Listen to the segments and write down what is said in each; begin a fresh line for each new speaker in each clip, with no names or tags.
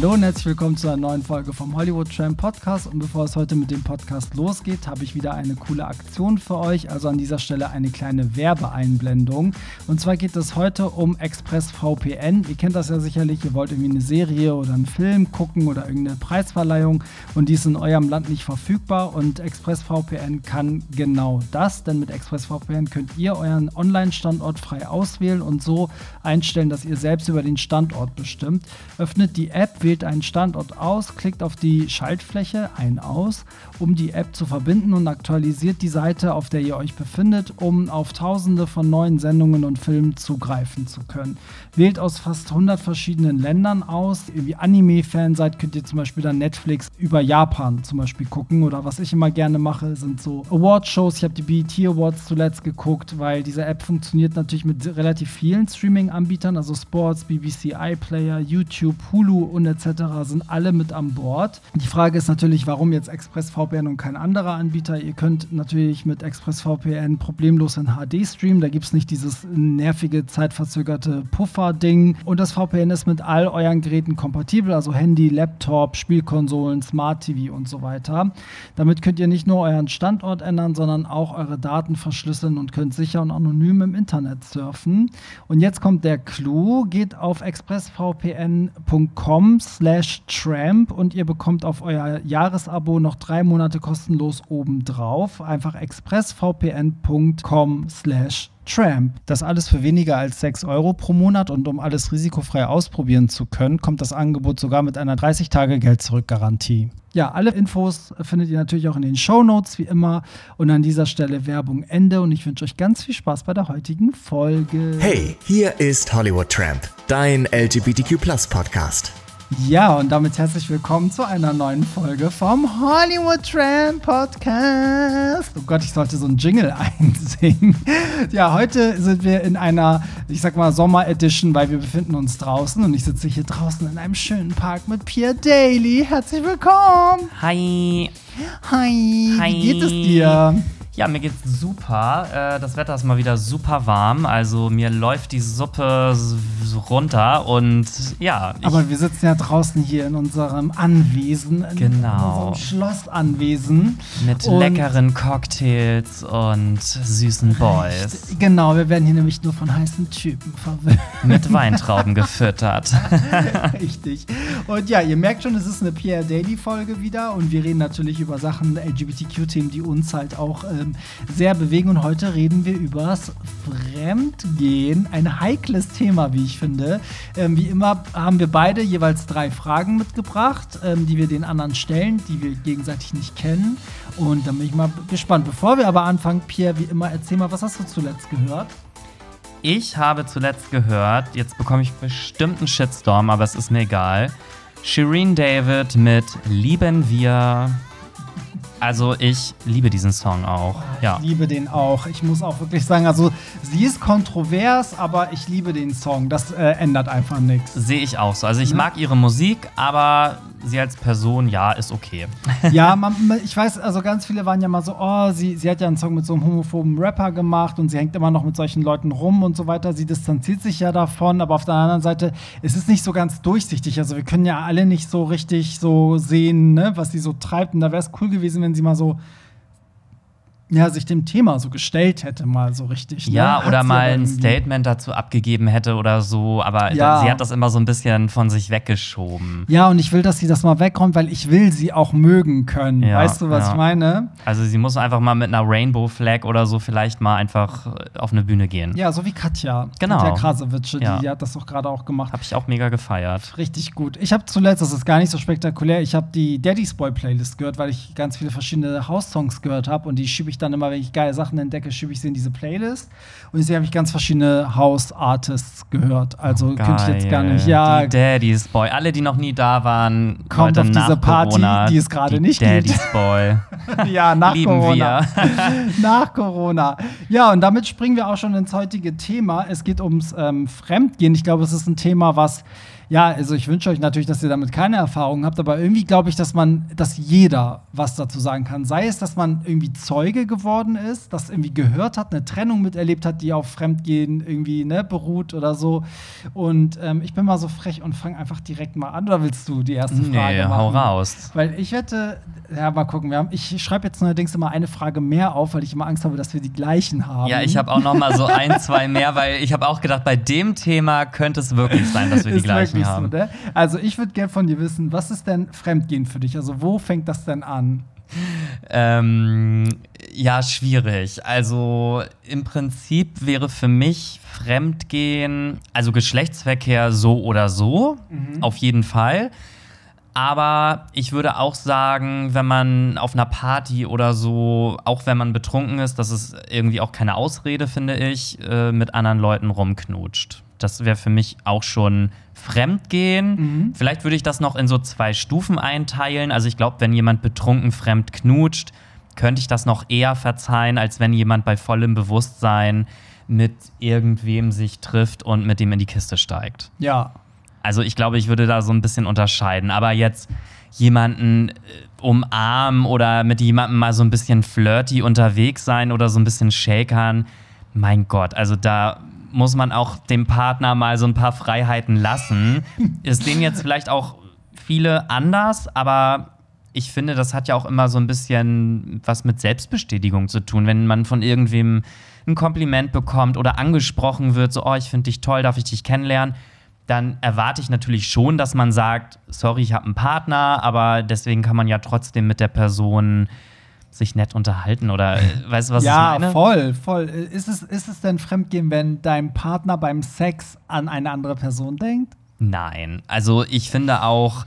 Hallo und herzlich willkommen zu einer neuen Folge vom Hollywood Tram Podcast. Und bevor es heute mit dem Podcast losgeht, habe ich wieder eine coole Aktion für euch. Also an dieser Stelle eine kleine Werbeeinblendung. Und zwar geht es heute um ExpressVPN. Ihr kennt das ja sicherlich. Ihr wollt irgendwie eine Serie oder einen Film gucken oder irgendeine Preisverleihung und die ist in eurem Land nicht verfügbar. Und ExpressVPN kann genau das, denn mit ExpressVPN könnt ihr euren Online-Standort frei auswählen und so einstellen, dass ihr selbst über den Standort bestimmt. Öffnet die App wählt einen Standort aus, klickt auf die Schaltfläche ein aus, um die App zu verbinden und aktualisiert die Seite, auf der ihr euch befindet, um auf tausende von neuen Sendungen und Filmen zugreifen zu können. Wählt aus fast 100 verschiedenen Ländern aus. Ihr wie Anime-Fan seid, könnt ihr zum Beispiel dann Netflix über Japan zum Beispiel gucken. Oder was ich immer gerne mache, sind so Award-Shows. Ich habe die BET Awards zuletzt geguckt, weil diese App funktioniert natürlich mit relativ vielen Streaming-Anbietern, also Sports, BBC iPlayer, YouTube, Hulu und etc. sind alle mit an Bord. Die Frage ist natürlich, warum jetzt ExpressVPN und kein anderer Anbieter? Ihr könnt natürlich mit ExpressVPN problemlos in HD streamen. Da gibt es nicht dieses nervige, zeitverzögerte Puffer-Ding. Und das VPN ist mit all euren Geräten kompatibel, also Handy, Laptop, Spielkonsolen, Smart TV und so weiter. Damit könnt ihr nicht nur euren Standort ändern, sondern auch eure Daten verschlüsseln und könnt sicher und anonym im Internet surfen. Und jetzt kommt der Clou. Geht auf expressvpn.com slash tramp und ihr bekommt auf euer Jahresabo noch drei Monate kostenlos obendrauf. Einfach expressvpn.com slash Tramp. Das alles für weniger als 6 Euro pro Monat und um alles risikofrei ausprobieren zu können, kommt das Angebot sogar mit einer 30-Tage-Geld-Zurück-Garantie. Ja, alle Infos findet ihr natürlich auch in den Show Notes wie immer. Und an dieser Stelle Werbung Ende und ich wünsche euch ganz viel Spaß bei der heutigen Folge.
Hey, hier ist Hollywood Tramp, dein LGBTQ Podcast.
Ja, und damit herzlich willkommen zu einer neuen Folge vom Hollywood Tram Podcast. Oh Gott, ich sollte so einen Jingle einsingen. Ja, heute sind wir in einer, ich sag mal, Sommer-Edition, weil wir befinden uns draußen und ich sitze hier draußen in einem schönen Park mit Pierre Daly. Herzlich willkommen.
Hi.
Hi.
Hi.
Wie geht es dir?
Ja, mir geht's super. Äh, das Wetter ist mal wieder super warm. Also mir läuft die Suppe runter und ja.
Aber wir sitzen ja draußen hier in unserem Anwesen. In
Genau.
unserem Schlossanwesen.
mit
Und-
leckeren Cocktails und süßen Boys.
Genau, wir werden hier nämlich nur von heißen Typen verwöhnt.
mit Weintrauben gefüttert.
Richtig. Und ja, ihr merkt schon, es ist eine Pierre Daily Folge wieder und wir reden natürlich über Sachen LGBTQ-Themen, die uns halt auch ähm, sehr bewegen. Und heute reden wir übers Fremdgehen, ein heikles Thema, wie ich finde. Ähm, wie immer haben wir beide jeweils drei Fragen mitgebracht, ähm, die wir den anderen stellen, die wir gegenseitig nicht kennen. Und da bin ich mal gespannt. Bevor wir aber anfangen, Pierre, wie immer, erzähl mal, was hast du zuletzt gehört?
Ich habe zuletzt gehört, jetzt bekomme ich bestimmt einen Shitstorm, aber es ist mir egal. Shireen David mit Lieben wir. Also ich liebe diesen Song auch. Ja.
Ich liebe den auch. Ich muss auch wirklich sagen, also sie ist kontrovers, aber ich liebe den Song. Das äh, ändert einfach nichts.
Sehe ich auch so. Also ich
Ne?
mag ihre Musik, aber sie als Person, ja, ist okay.
Ja, man- ich weiß, also ganz viele waren ja mal so, oh, sie, sie hat ja einen Song mit so einem homophoben Rapper gemacht und sie hängt immer noch mit solchen Leuten rum und so weiter. Sie distanziert sich ja davon, aber auf der anderen Seite, es ist nicht so ganz durchsichtig. Also wir können ja alle nicht so richtig so sehen, ne, was sie so treibt. Und da wäre es cool gewesen, wenn sie mal so ja, sich dem Thema so gestellt hätte, mal so richtig. ne?
Ja,
Hat
oder mal ein. Statement dazu abgegeben hätte oder so, aber
Ja.
sie hat das immer so ein bisschen von sich weggeschoben.
Ja, und ich will, dass sie das mal wegräumt, weil ich will sie auch mögen können.
Ja,
weißt du, was
ja.
ich meine?
Also sie muss einfach mal mit einer Rainbow Flag oder so vielleicht mal einfach äh, auf eine Bühne gehen.
Ja, so wie Katja.
Genau.
Katja Krasowitsch, die, die hat das doch gerade auch gemacht.
Habe ich auch mega gefeiert.
Richtig gut. Ich habe zuletzt, das ist gar nicht so spektakulär, ich habe die Daddy's Boy Playlist gehört, weil ich ganz viele verschiedene House-Songs gehört habe und die schiebe ich dann immer, wenn ich geile Sachen entdecke, schiebe ich sie in diese Playlist. Und jetzt habe ich ganz verschiedene House-Artists gehört. Also könnte ich jetzt gar nicht. Ja,
Die Daddy's Boy. Alle, die noch nie da waren,
Kommt auf diese Party,
Corona,
die es gerade nicht gibt.
Daddy's Boy.
ja, nach Corona. nach Corona. Ja, und damit springen wir auch schon ins heutige Thema. Es geht ums ähm, Fremdgehen. Ich glaube, es ist ein Thema, was Ja, also ich wünsche euch natürlich, dass ihr damit keine Erfahrung habt, aber irgendwie glaube ich, dass man, dass jeder was dazu sagen kann. Sei es, dass man irgendwie Zeuge geworden ist, das irgendwie gehört hat, eine Trennung miterlebt hat, die auf Fremdgehen irgendwie ne, beruht oder so. Und ähm, ich bin mal so frech und fange einfach direkt mal an. Oder willst du die erste
Nee,
Frage machen?
hau raus.
Weil ich wette, ja, mal gucken. Wir haben, ich schreibe jetzt neuerdings immer eine Frage mehr auf, weil ich immer Angst habe, dass wir die gleichen haben.
Ja, ich habe auch noch mal so ein, zwei mehr, weil ich habe auch gedacht, bei dem Thema könnte es wirklich sein, dass wir die gleichen
wirklich
haben.
Ne? Also ich würde gerne von dir wissen, was ist denn Fremdgehen für dich? Also wo fängt das denn an?
Ähm, ja, schwierig. Also im Prinzip wäre für mich Fremdgehen, also Geschlechtsverkehr so oder so, auf jeden Fall. Aber ich würde auch sagen, wenn man auf einer Party oder so, auch wenn man betrunken ist, das ist irgendwie auch keine Ausrede, finde ich, äh, mit anderen Leuten rumknutscht. Das wäre für mich auch schon Fremdgehen. Vielleicht würde ich das noch in so zwei Stufen einteilen. Also ich glaube, wenn jemand betrunken fremd knutscht, könnte ich das noch eher verzeihen, als wenn jemand bei vollem Bewusstsein mit irgendwem sich trifft und mit dem in die Kiste steigt.
Ja.
Also ich glaube, ich würde da so ein bisschen unterscheiden. Aber jetzt jemanden äh, umarmen oder mit jemandem mal so ein bisschen flirty unterwegs sein oder so ein bisschen shakern, mein Gott, also da muss man auch dem Partner mal so ein paar Freiheiten lassen. Ist denen jetzt vielleicht auch viele anders, aber ich finde, das hat ja auch immer so ein bisschen was mit Selbstbestätigung zu tun. Wenn man von irgendwem ein Kompliment bekommt oder angesprochen wird, so, oh, ich finde dich toll, darf ich dich kennenlernen, dann erwarte ich natürlich schon, dass man sagt, sorry, ich habe einen Partner, aber deswegen kann man ja trotzdem mit der Person sich nett unterhalten oder äh, weißt du, was
ja,
ich meine?
voll, voll. Ist es, ist es denn Fremdgehen, wenn dein Partner beim Sex an eine andere Person denkt?
Nein, also ich finde auch,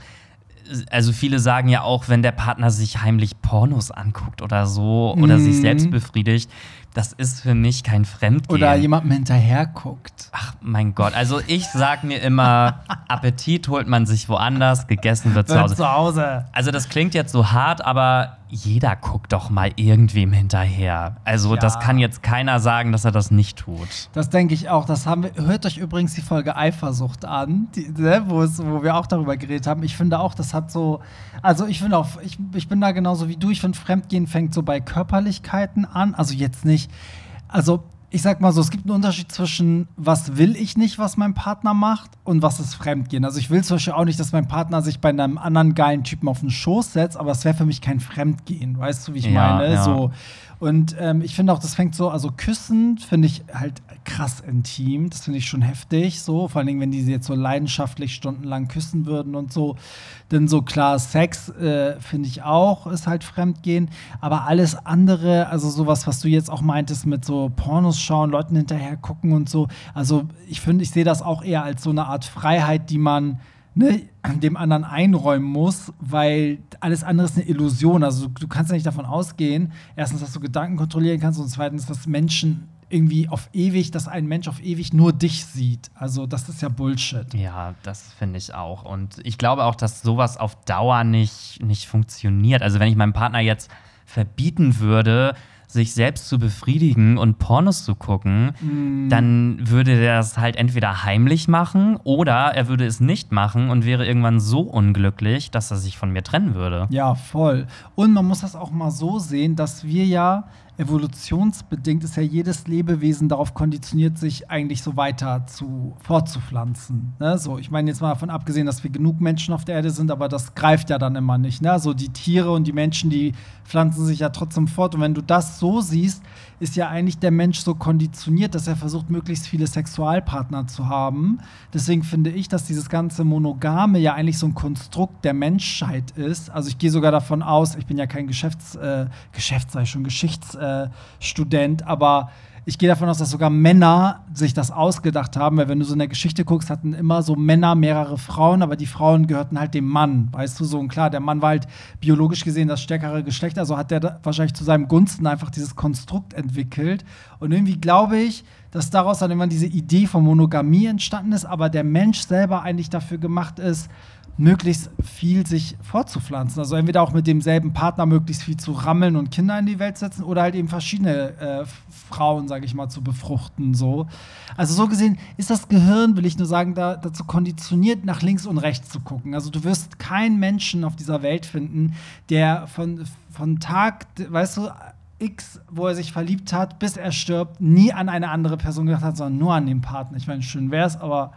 also viele sagen ja auch, wenn der Partner sich heimlich Pornos anguckt oder so oder sich
Mhm.
selbst befriedigt, das ist für mich kein Fremdgehen.
Oder jemandem hinterher guckt?
Ach mein Gott, also ich sag mir immer, Appetit holt man sich woanders, gegessen wird zu Hause.
Zu Hause.
Also das klingt jetzt so hart, aber jeder guckt doch mal irgendwem hinterher. Also
Ja.
das kann jetzt keiner sagen, dass er das nicht tut.
Das denke ich auch. Das haben wir, hört euch übrigens die Folge Eifersucht an, die, ne, wo, es, wo wir auch darüber geredet haben. Ich finde auch, das hat so, also ich finde auch, ich, ich bin da genauso wie du. Ich finde, Fremdgehen fängt so bei Körperlichkeiten an. Also jetzt nicht, also ich sag mal so, es gibt einen Unterschied zwischen, was will ich nicht, was mein Partner macht und was ist Fremdgehen. Also ich will zum Beispiel auch nicht, dass mein Partner sich bei einem anderen geilen Typen auf den Schoß setzt, aber es wäre für mich kein Fremdgehen. Weißt du, wie ich
Ja,
meine?
ja.
So. Und ähm, ich finde auch, das fängt so, also Küssen finde ich halt krass intim. Das finde ich schon heftig. So, vor allen Dingen, wenn die sie jetzt so leidenschaftlich stundenlang küssen würden und so. Denn so klar, Sex äh, finde ich auch, ist halt Fremdgehen. Aber alles andere, also sowas, was du jetzt auch meintest mit so Pornos schauen, Leuten hinterher gucken und so. Also ich finde, ich sehe das auch eher als so eine Art Freiheit, die man ne, dem anderen einräumen muss, weil alles andere ist eine Illusion. Also du, kannst ja nicht davon ausgehen, erstens, dass du Gedanken kontrollieren kannst und zweitens, dass Menschen irgendwie auf ewig, dass ein Mensch auf ewig nur dich sieht. Also das ist ja Bullshit.
Ja, das finde ich auch. Und ich glaube auch, dass sowas auf Dauer nicht, nicht funktioniert. Also wenn ich meinem Partner jetzt verbieten würde, sich selbst zu befriedigen und Pornos zu gucken, dann würde der das halt entweder heimlich machen oder er würde es nicht machen und wäre irgendwann so unglücklich, dass er sich von mir trennen würde.
Ja, voll. Und man muss das auch mal so sehen, dass wir ja evolutionsbedingt ist ja jedes Lebewesen darauf konditioniert, sich eigentlich so weiter zu fortzupflanzen. Ne? So, ich meine jetzt mal davon abgesehen, dass wir genug Menschen auf der Erde sind, aber das greift ja dann immer nicht. Ne? So die Tiere und die Menschen, die pflanzen sich ja trotzdem fort. Und wenn du das so siehst, ist ja eigentlich der Mensch so konditioniert, dass er versucht, möglichst viele Sexualpartner zu haben. Deswegen finde ich, dass dieses ganze Monogame ja eigentlich so ein Konstrukt der Menschheit ist. Also ich gehe sogar davon aus, ich bin ja kein Geschäfts, äh, Geschäfts, sei schon Geschichtsstudent, äh, Student, aber ich gehe davon aus, dass sogar Männer sich das ausgedacht haben, weil wenn du so in der Geschichte guckst, hatten immer so Männer mehrere Frauen, aber die Frauen gehörten halt dem Mann, weißt du so. Und klar, der Mann war halt biologisch gesehen das stärkere Geschlecht, also hat der wahrscheinlich zu seinem Gunsten einfach dieses Konstrukt entwickelt. Und irgendwie glaube ich, dass daraus dann immer diese Idee von Monogamie entstanden ist, aber der Mensch selber eigentlich dafür gemacht ist, möglichst viel sich fortzupflanzen. Also entweder auch mit demselben Partner möglichst viel zu rammeln und Kinder in die Welt setzen oder halt eben verschiedene äh, Frauen, sage ich mal, zu befruchten. So. Also so gesehen ist das Gehirn, will ich nur sagen, da, dazu konditioniert, nach links und rechts zu gucken. Also du wirst keinen Menschen auf dieser Welt finden, der von, von Tag, weißt du, X, wo er sich verliebt hat, bis er stirbt, nie an eine andere Person gedacht hat, sondern nur an den Partner. Ich meine, schön wäre es, aber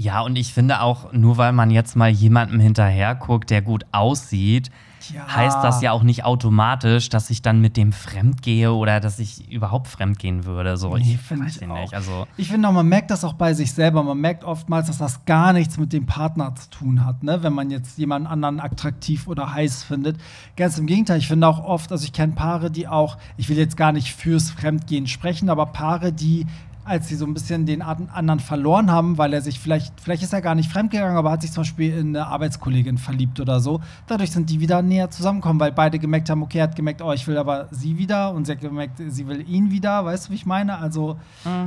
Ja, und ich finde auch, nur weil man jetzt mal jemandem hinterher guckt, der gut aussieht,
Ja.
heißt das ja auch nicht automatisch, dass ich dann mit dem fremdgehe oder dass ich überhaupt fremdgehen würde. So,
Nee,
ich
finde ich auch.
nicht. Also,
Ich finde auch, man merkt das auch bei sich selber. Man merkt oftmals, dass das gar nichts mit dem Partner zu tun hat, ne? wenn man jetzt jemanden anderen attraktiv oder heiß findet. Ganz im Gegenteil, ich finde auch oft, also ich kenne Paare, die auch, ich will jetzt gar nicht fürs Fremdgehen sprechen, aber Paare, die als sie so ein bisschen den an- anderen verloren haben, weil er sich vielleicht, vielleicht ist er gar nicht fremdgegangen, aber hat sich zum Beispiel in eine Arbeitskollegin verliebt oder so. Dadurch sind die wieder näher zusammengekommen, weil beide gemerkt haben, okay, er hat gemerkt, oh, ich will aber sie wieder und sie hat gemerkt, sie will ihn wieder. Weißt du, wie ich meine? Also,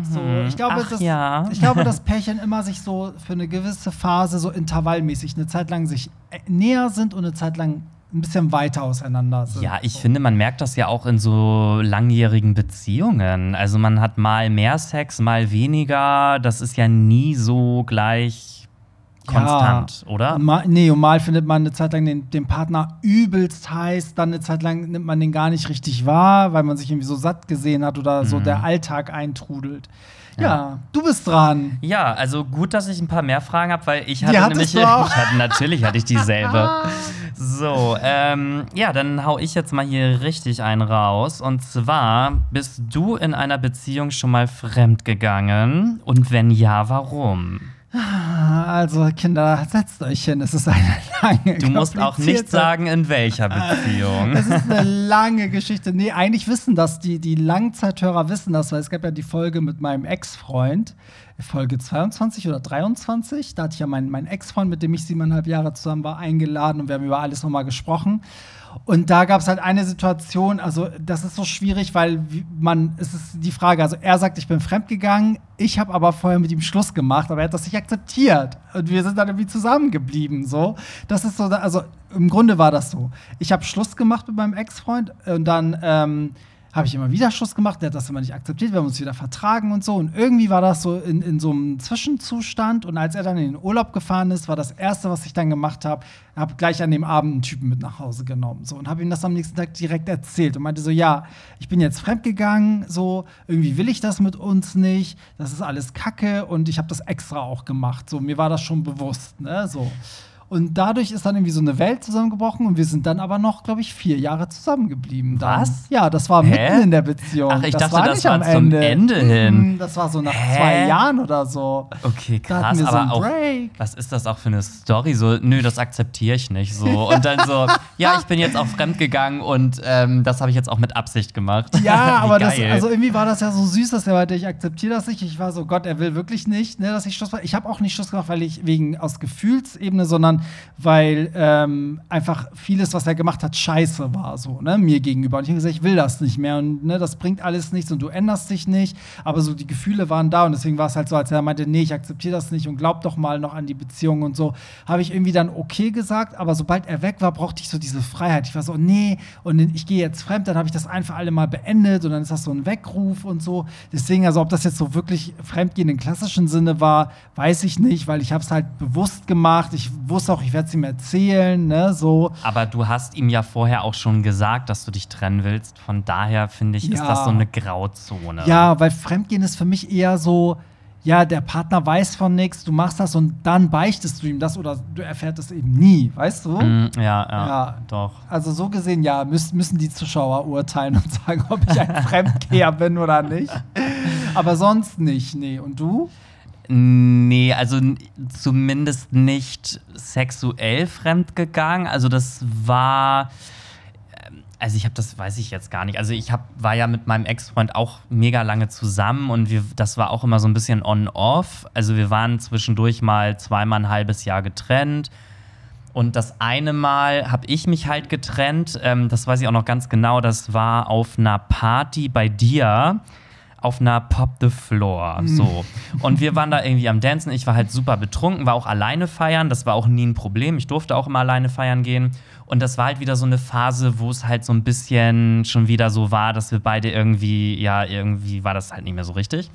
so, ich glaube,
Mhm. Ach
dass,
ja.
ich glaube, dass Pärchen immer sich so für eine gewisse Phase so intervallmäßig eine Zeit lang sich äh, näher sind und eine Zeit lang ein bisschen weiter auseinander sind.
Ja, ich
so.
finde, man merkt das ja auch in so langjährigen Beziehungen. Also man hat mal mehr Sex, mal weniger. Das ist ja nie so gleich konstant, oder?
Mal, nee, und mal findet man eine Zeit lang den, den Partner übelst heiß, dann eine Zeit lang nimmt man den gar nicht richtig wahr, weil man sich irgendwie so satt gesehen hat oder so
Mhm.
der Alltag eintrudelt. Ja, du bist dran.
Ja, also gut, dass ich ein paar mehr Fragen habe, weil ich hatte nämlich, ich hatte, natürlich hatte ich dieselbe. So, ähm, ja, dann hau ich jetzt mal hier richtig einen raus. Und zwar, bist du in einer Beziehung schon mal fremdgegangen? Und wenn ja, warum?
Also, Kinder, setzt euch hin. Es ist eine lange
Du musst auch nicht sagen, in welcher Beziehung.
Es ist eine lange Geschichte. Nee, eigentlich wissen das, die, die Langzeithörer wissen das, weil es gab ja die Folge mit meinem Ex-Freund, Folge 22 oder 23. Da hatte ich ja meinen, meinen Ex-Freund, mit dem ich siebeneinhalb Jahre zusammen war, eingeladen und wir haben über alles nochmal gesprochen. Und da gab es halt eine Situation, also das ist so schwierig, weil man, es ist die Frage, also er sagt, ich bin fremdgegangen, ich habe aber vorher mit ihm Schluss gemacht, aber er hat das nicht akzeptiert. Und wir sind dann irgendwie zusammengeblieben, so. Das ist so, also im Grunde war das so. Ich habe Schluss gemacht mit meinem Ex-Freund und dann ähm, habe ich immer wieder Schluss gemacht, der hat das immer nicht akzeptiert, wir haben uns wieder vertragen und so. Und irgendwie war das so in, in so einem Zwischenzustand. Und als er dann in den Urlaub gefahren ist, war das Erste, was ich dann gemacht habe, habe gleich an dem Abend einen Typen mit nach Hause genommen. So, und habe ihm das am nächsten Tag direkt erzählt und meinte so, ja, ich bin jetzt fremdgegangen, so, irgendwie will ich das mit uns nicht, das ist alles Kacke und ich habe das extra auch gemacht. So, mir war das schon bewusst, ne, so. Und dadurch ist dann irgendwie so eine Welt zusammengebrochen und wir sind dann aber noch, glaube ich, vier Jahre zusammengeblieben. Dann.
Was?
Ja, das war
Hä?
mitten in der Beziehung.
Ach, ich dachte, das
nicht
war
am
zum Ende hin.
Mhm, Das war so nach
Hä?
zwei Jahren oder so.
Okay, krass,
so
aber auch. Was ist das auch für eine Story? So, nö, das akzeptiere ich nicht. So. Und dann so, ja, ich bin jetzt auch fremdgegangen und ähm, das habe ich jetzt auch mit Absicht gemacht.
Ja, aber das, also irgendwie war das ja so süß, dass er meinte, ich akzeptiere das nicht. Ich war so, Gott, er will wirklich nicht, ne, dass ich Schluss mache. Ich habe auch nicht Schluss gemacht, weil ich wegen aus Gefühlsebene, sondern weil ähm, einfach vieles, was er gemacht hat, scheiße war, so, ne, mir gegenüber. Und ich habe gesagt, ich will das nicht mehr und ne, das bringt alles nichts und du änderst dich nicht. Aber so die Gefühle waren da und deswegen war es halt so, als er meinte, nee, ich akzeptiere das nicht und glaub doch mal noch an die Beziehung und so, habe ich irgendwie dann okay gesagt. Aber sobald er weg war, brauchte ich so diese Freiheit. Ich war so, nee, und ich gehe jetzt fremd, dann habe ich das einfach alle mal beendet und dann ist das so ein Weckruf und so. Deswegen, also ob das jetzt so wirklich Fremdgehen im klassischen Sinne war, weiß ich nicht, weil ich habe es halt bewusst gemacht. Ich wusste auch, ich werde es ihm erzählen, ne, so.
Aber du hast ihm ja vorher auch schon gesagt, dass du dich trennen willst. Von daher finde ich, ist
Ja.
das so eine Grauzone.
Ja, weil Fremdgehen ist für mich eher so, ja, der Partner weiß von nichts, du machst das und dann beichtest du ihm das oder du erfährst es eben nie, weißt du?
Mm, ja, ja,
Ja.
doch.
Also so gesehen, ja, müssen, müssen die Zuschauer urteilen und sagen, ob ich ein Fremdgeher bin oder nicht. Aber sonst nicht, nee. Und du?
Nee, also zumindest nicht sexuell fremdgegangen. Also das war. ähm, Also ich habe das, weiß ich jetzt gar nicht. Also ich hab, war ja mit meinem Ex-Freund auch mega lange zusammen und wir, das war auch immer so ein bisschen on-off. Also wir waren zwischendurch mal zweimal ein halbes Jahr getrennt. Und das eine Mal habe ich mich halt getrennt. Ähm, das weiß ich auch noch ganz genau. Das war auf einer Party bei dir auf einer Pop the Floor.
Mhm.
So. Und wir waren da irgendwie am Dancen. Ich war halt super betrunken, war auch alleine feiern. Das war auch nie ein Problem. Ich durfte auch immer alleine feiern gehen. Und das war halt wieder so eine Phase, wo es halt so ein bisschen schon wieder so war, dass wir beide irgendwie, ja, irgendwie war das halt nicht mehr so richtig.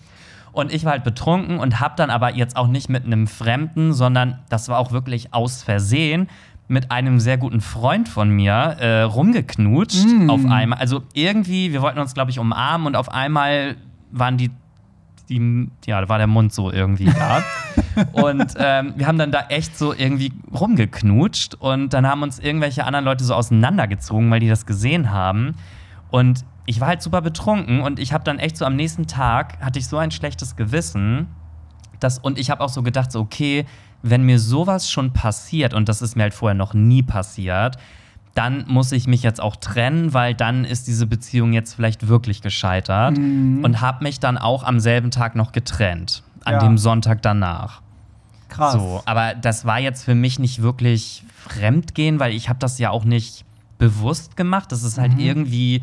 Und ich war halt betrunken und hab dann aber jetzt auch nicht mit einem Fremden, sondern das war auch wirklich aus Versehen mit einem sehr guten Freund von mir äh, rumgeknutscht auf einmal. Also irgendwie, wir wollten uns, glaube ich, umarmen und auf einmal waren die, die, ja, da war der Mund so irgendwie da. und ähm, wir haben dann da echt so irgendwie rumgeknutscht und dann haben uns irgendwelche anderen Leute so auseinandergezogen, weil die das gesehen haben. Und ich war halt super betrunken und ich habe dann echt so am nächsten Tag hatte ich so ein schlechtes Gewissen, dass, und ich habe auch so gedacht, so, okay, wenn mir sowas schon passiert, und das ist mir halt vorher noch nie passiert, dann muss ich mich jetzt auch trennen, weil dann ist diese Beziehung jetzt vielleicht wirklich gescheitert. Und habe mich dann auch am selben Tag noch getrennt, an
Ja.
dem Sonntag danach.
Krass.
So, aber das war jetzt für mich nicht wirklich Fremdgehen, weil ich habe das ja auch nicht bewusst gemacht. Das ist halt
Mhm.
irgendwie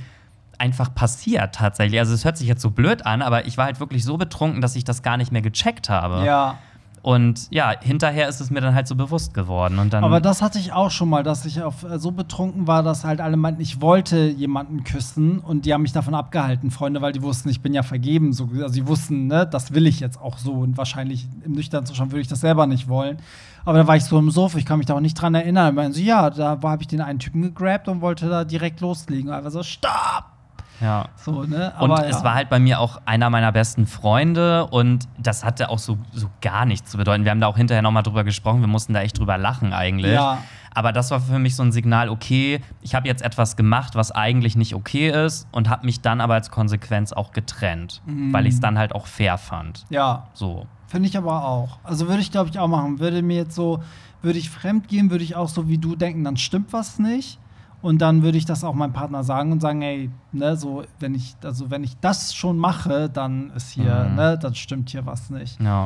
einfach passiert tatsächlich. Also es hört sich jetzt so blöd an, aber ich war halt wirklich so betrunken, dass ich das gar nicht mehr gecheckt habe.
Ja.
Und ja, hinterher ist es mir dann halt so bewusst geworden. Und dann,
Aber das hatte ich auch schon mal, dass ich auf, äh, so betrunken war, dass halt alle meinten, ich wollte jemanden küssen und die haben mich davon abgehalten, Freunde, weil die wussten, ich bin ja vergeben. So, also die wussten, ne, das will ich jetzt auch so und wahrscheinlich im nüchternen Zustand würde ich das selber nicht wollen. Aber da war ich so im Sofa, ich kann mich da auch nicht dran erinnern. Und meinen so, ja, da habe ich den einen Typen gegrabt und wollte da direkt loslegen. Einfach so, stopp!
Ja.
So, ne?
Und
Aber,
es
ja.
war halt bei mir auch einer meiner besten Freunde und das hatte auch so, so gar nichts zu bedeuten. Wir haben da auch hinterher nochmal drüber gesprochen, wir mussten da echt drüber lachen eigentlich.
Ja.
Aber das war für mich so ein Signal, okay, ich habe jetzt etwas gemacht, was eigentlich nicht okay ist und habe mich dann aber als Konsequenz auch getrennt,
Mhm.
weil ich es dann halt auch fair fand.
Ja,
So.
Finde ich aber auch. Also würde ich, glaube ich, auch machen. Würde mir jetzt so, würde ich fremd gehen, würde ich auch so wie du denken, dann stimmt was nicht. Und dann würde ich das auch meinem Partner sagen und sagen, ey, ne, so, wenn ich, also wenn ich das schon mache, dann ist hier,
Mhm.
ne, dann stimmt hier was nicht.
Ja.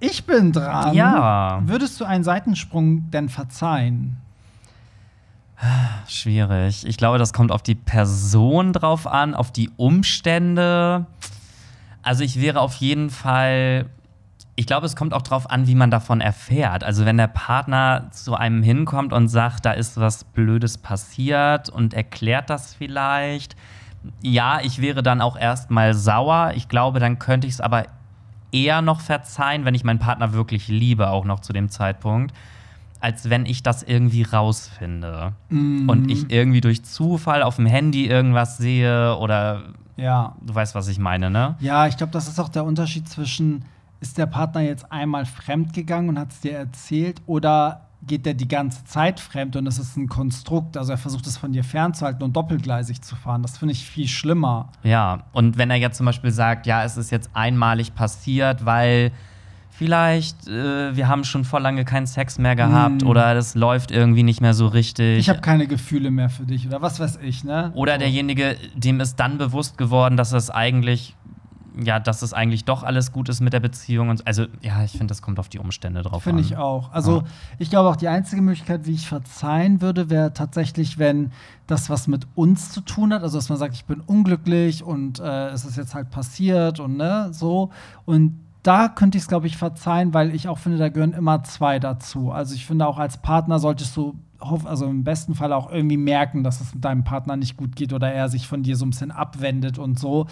Ich bin dran.
Ja.
Würdest du einen Seitensprung denn verzeihen?
Schwierig. Ich glaube, das kommt auf die Person drauf an, auf die Umstände. Also ich wäre auf jeden Fall. Ich glaube, es kommt auch drauf an, wie man davon erfährt. Also wenn der Partner zu einem hinkommt und sagt, da ist was Blödes passiert und erklärt das vielleicht. Ja, ich wäre dann auch erstmal sauer. Ich glaube, dann könnte ich es aber eher noch verzeihen, wenn ich meinen Partner wirklich liebe, auch noch zu dem Zeitpunkt, als wenn ich das irgendwie rausfinde
Mhm.
und ich irgendwie durch Zufall auf dem Handy irgendwas sehe oder
Ja.
du weißt, was ich meine, ne?
Ja, ich glaube, das ist auch der Unterschied zwischen, ist der Partner jetzt einmal fremd gegangen und hat es dir erzählt oder geht der die ganze Zeit fremd und es ist ein Konstrukt, also er versucht es von dir fernzuhalten und doppelgleisig zu fahren. Das finde ich viel schlimmer.
Ja, und wenn er jetzt zum Beispiel sagt, ja, es ist jetzt einmalig passiert, weil vielleicht äh, wir haben schon vor lange keinen Sex mehr gehabt
Hm.
oder das läuft irgendwie nicht mehr so richtig.
Ich habe keine Gefühle mehr für dich oder was weiß ich, ne?
oder derjenige, dem ist dann bewusst geworden, dass es eigentlich ja, dass es eigentlich doch alles gut ist mit der Beziehung und also ja, ich finde, das kommt auf die Umstände drauf
Finde
an.
ich auch. Also,
Ja.
ich glaube auch, die einzige Möglichkeit, wie ich verzeihen würde, wäre tatsächlich, wenn das was mit uns zu tun hat. Also, dass man sagt, ich bin unglücklich und äh, es ist jetzt halt passiert und ne, so. Und da könnte ich es, glaube ich, verzeihen, weil ich auch finde, da gehören immer zwei dazu. Also, ich finde auch als Partner solltest du, also im besten Fall auch irgendwie merken, dass es mit deinem Partner nicht gut geht oder er sich von dir so ein bisschen abwendet und so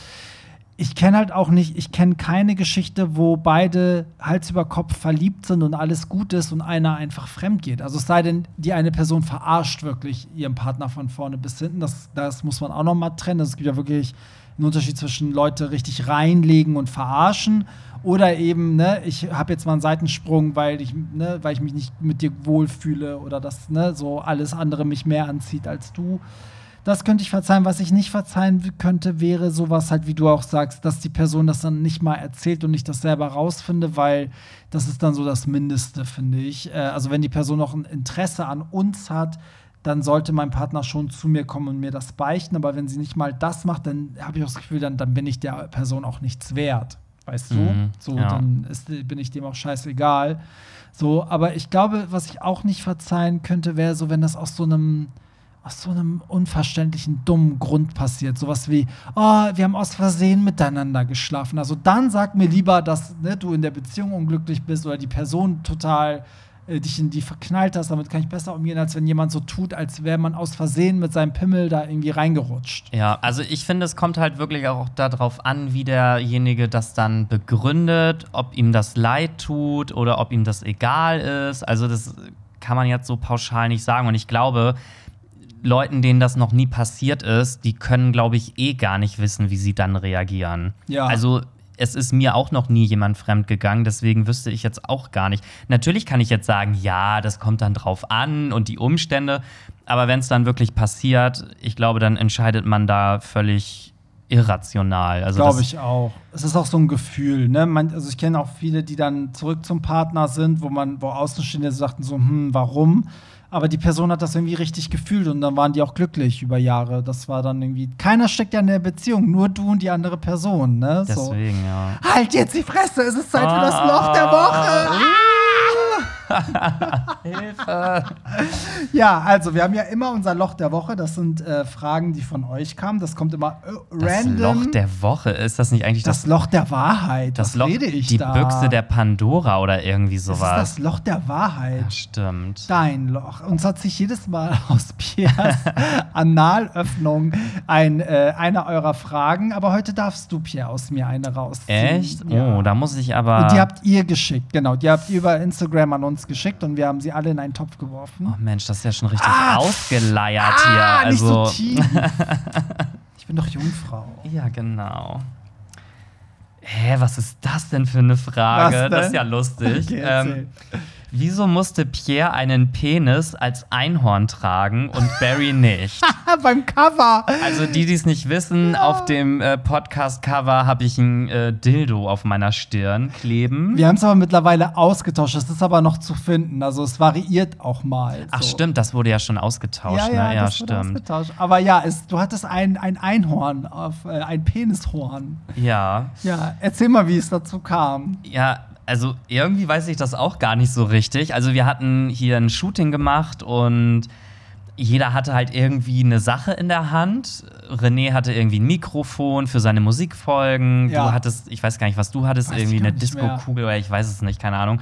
ich kenne halt auch nicht, ich kenne keine Geschichte, wo beide Hals über Kopf verliebt sind und alles gut ist und einer einfach fremd geht. Also es sei denn, die eine Person verarscht wirklich ihren Partner von vorne bis hinten. Das, das muss man auch noch mal trennen. Also es gibt ja wirklich einen Unterschied zwischen Leute richtig reinlegen und verarschen oder eben, ne, ich habe jetzt mal einen Seitensprung, weil ich, ne, weil ich mich nicht mit dir wohlfühle oder dass, ne, so alles andere mich mehr anzieht als du. Das könnte ich verzeihen. Was ich nicht verzeihen könnte, wäre sowas halt, wie du auch sagst, dass die Person das dann nicht mal erzählt und ich das selber rausfinde, weil das ist dann so das Mindeste, finde ich. Äh, also wenn die Person noch ein Interesse an uns hat, dann sollte mein Partner schon zu mir kommen und mir das beichten. Aber wenn sie nicht mal das macht, dann habe ich auch das Gefühl, dann, dann bin ich der Person auch nichts wert. Weißt du?
Mhm,
so,
ja.
dann ist, bin ich dem auch scheißegal. So, aber ich glaube, was ich auch nicht verzeihen könnte, wäre so, wenn das aus so einem aus so einem unverständlichen, dummen Grund passiert. Sowas wie, oh, wir haben aus Versehen miteinander geschlafen. Also dann sag mir lieber, dass ne, du in der Beziehung unglücklich bist oder die Person total äh, dich in die verknallt hast. Damit kann ich besser umgehen, als wenn jemand so tut, als wäre man aus Versehen mit seinem Pimmel da irgendwie reingerutscht.
Ja, also ich finde, es kommt halt wirklich auch darauf an, wie derjenige das dann begründet, ob ihm das leid tut oder ob ihm das egal ist. Also das kann man jetzt so pauschal nicht sagen. Und ich glaube, Leuten, denen das noch nie passiert ist, die können, glaube ich, eh gar nicht wissen, wie sie dann reagieren.
Ja.
Also es ist mir auch noch nie jemand fremd gegangen, deswegen wüsste ich jetzt auch gar nicht. Natürlich kann ich jetzt sagen, ja, das kommt dann drauf an und die Umstände, aber wenn es dann wirklich passiert, ich glaube, dann entscheidet man da völlig irrational. Also
Glaube ich auch. Es ist auch so ein Gefühl, ne? Man, also ich kenne auch viele, die dann zurück zum Partner sind, wo man, wo Außenstehende sagten so, hm, warum? Aber die Person hat das irgendwie richtig gefühlt und dann waren die auch glücklich über Jahre. Das war dann irgendwie. Keiner steckt ja in der Beziehung, nur du und die andere Person, ne? So.
Deswegen, ja.
Halt jetzt die Fresse, es ist Zeit für das Loch der Woche.
Hilfe!
Ja, also wir haben ja immer unser Loch der Woche. Das sind äh, Fragen, die von euch kamen. Das kommt immer äh,
Das
random.
Loch der Woche, ist das nicht eigentlich
das
das,
Loch der Wahrheit.
das
Was
Loch,
rede ich
die
da?
Büchse der Pandora oder irgendwie
Das ist
sowas?
das Loch der Wahrheit.
Ja, stimmt.
Dein Loch. Uns hat sich jedes Mal aus Piers Analöffnung ein, äh, eine eurer Fragen, aber heute darfst du, Pierre, aus mir eine rausziehen.
Echt?
Ja.
Oh, da muss ich aber.
Und die habt ihr geschickt, genau. Die habt ihr über Instagram an uns geschickt und wir haben sie alle in einen Topf geworfen.
Oh Mensch, das ist ja schon richtig
Ah!
ausgeleiert
ah,
hier.
nicht
Also,
so tief. ich bin doch Jungfrau.
ja, genau. Hä, was ist das denn für eine Frage? Das ist ja lustig.
Okay,
ähm. Wieso musste Pierre einen Penis als Einhorn tragen und Barry nicht?
Beim Cover.
Also die, die es nicht wissen, auf dem äh, Podcast-Cover habe ich ein äh, Dildo auf meiner Stirn kleben.
Wir haben es aber mittlerweile ausgetauscht. Es ist aber noch zu finden. Also es variiert auch mal.
Ach
so.
stimmt, das wurde ja schon ausgetauscht.
Ja, ja,
ne? ja
das wurde
stimmt.
ausgetauscht. Aber ja, es, du hattest ein, ein Einhorn, auf, äh, ein Penishorn.
Ja.
Ja, erzähl mal, wie es dazu kam.
Ja, also irgendwie weiß ich das auch gar nicht so richtig. Also wir hatten hier ein Shooting gemacht und jeder hatte halt irgendwie eine Sache in der Hand. René hatte irgendwie ein Mikrofon für seine Musikfolgen.
Ja.
Du hattest, ich weiß gar nicht, was du hattest,
Weiß
irgendwie eine. Disco-Kugel oder ich weiß es nicht, keine Ahnung.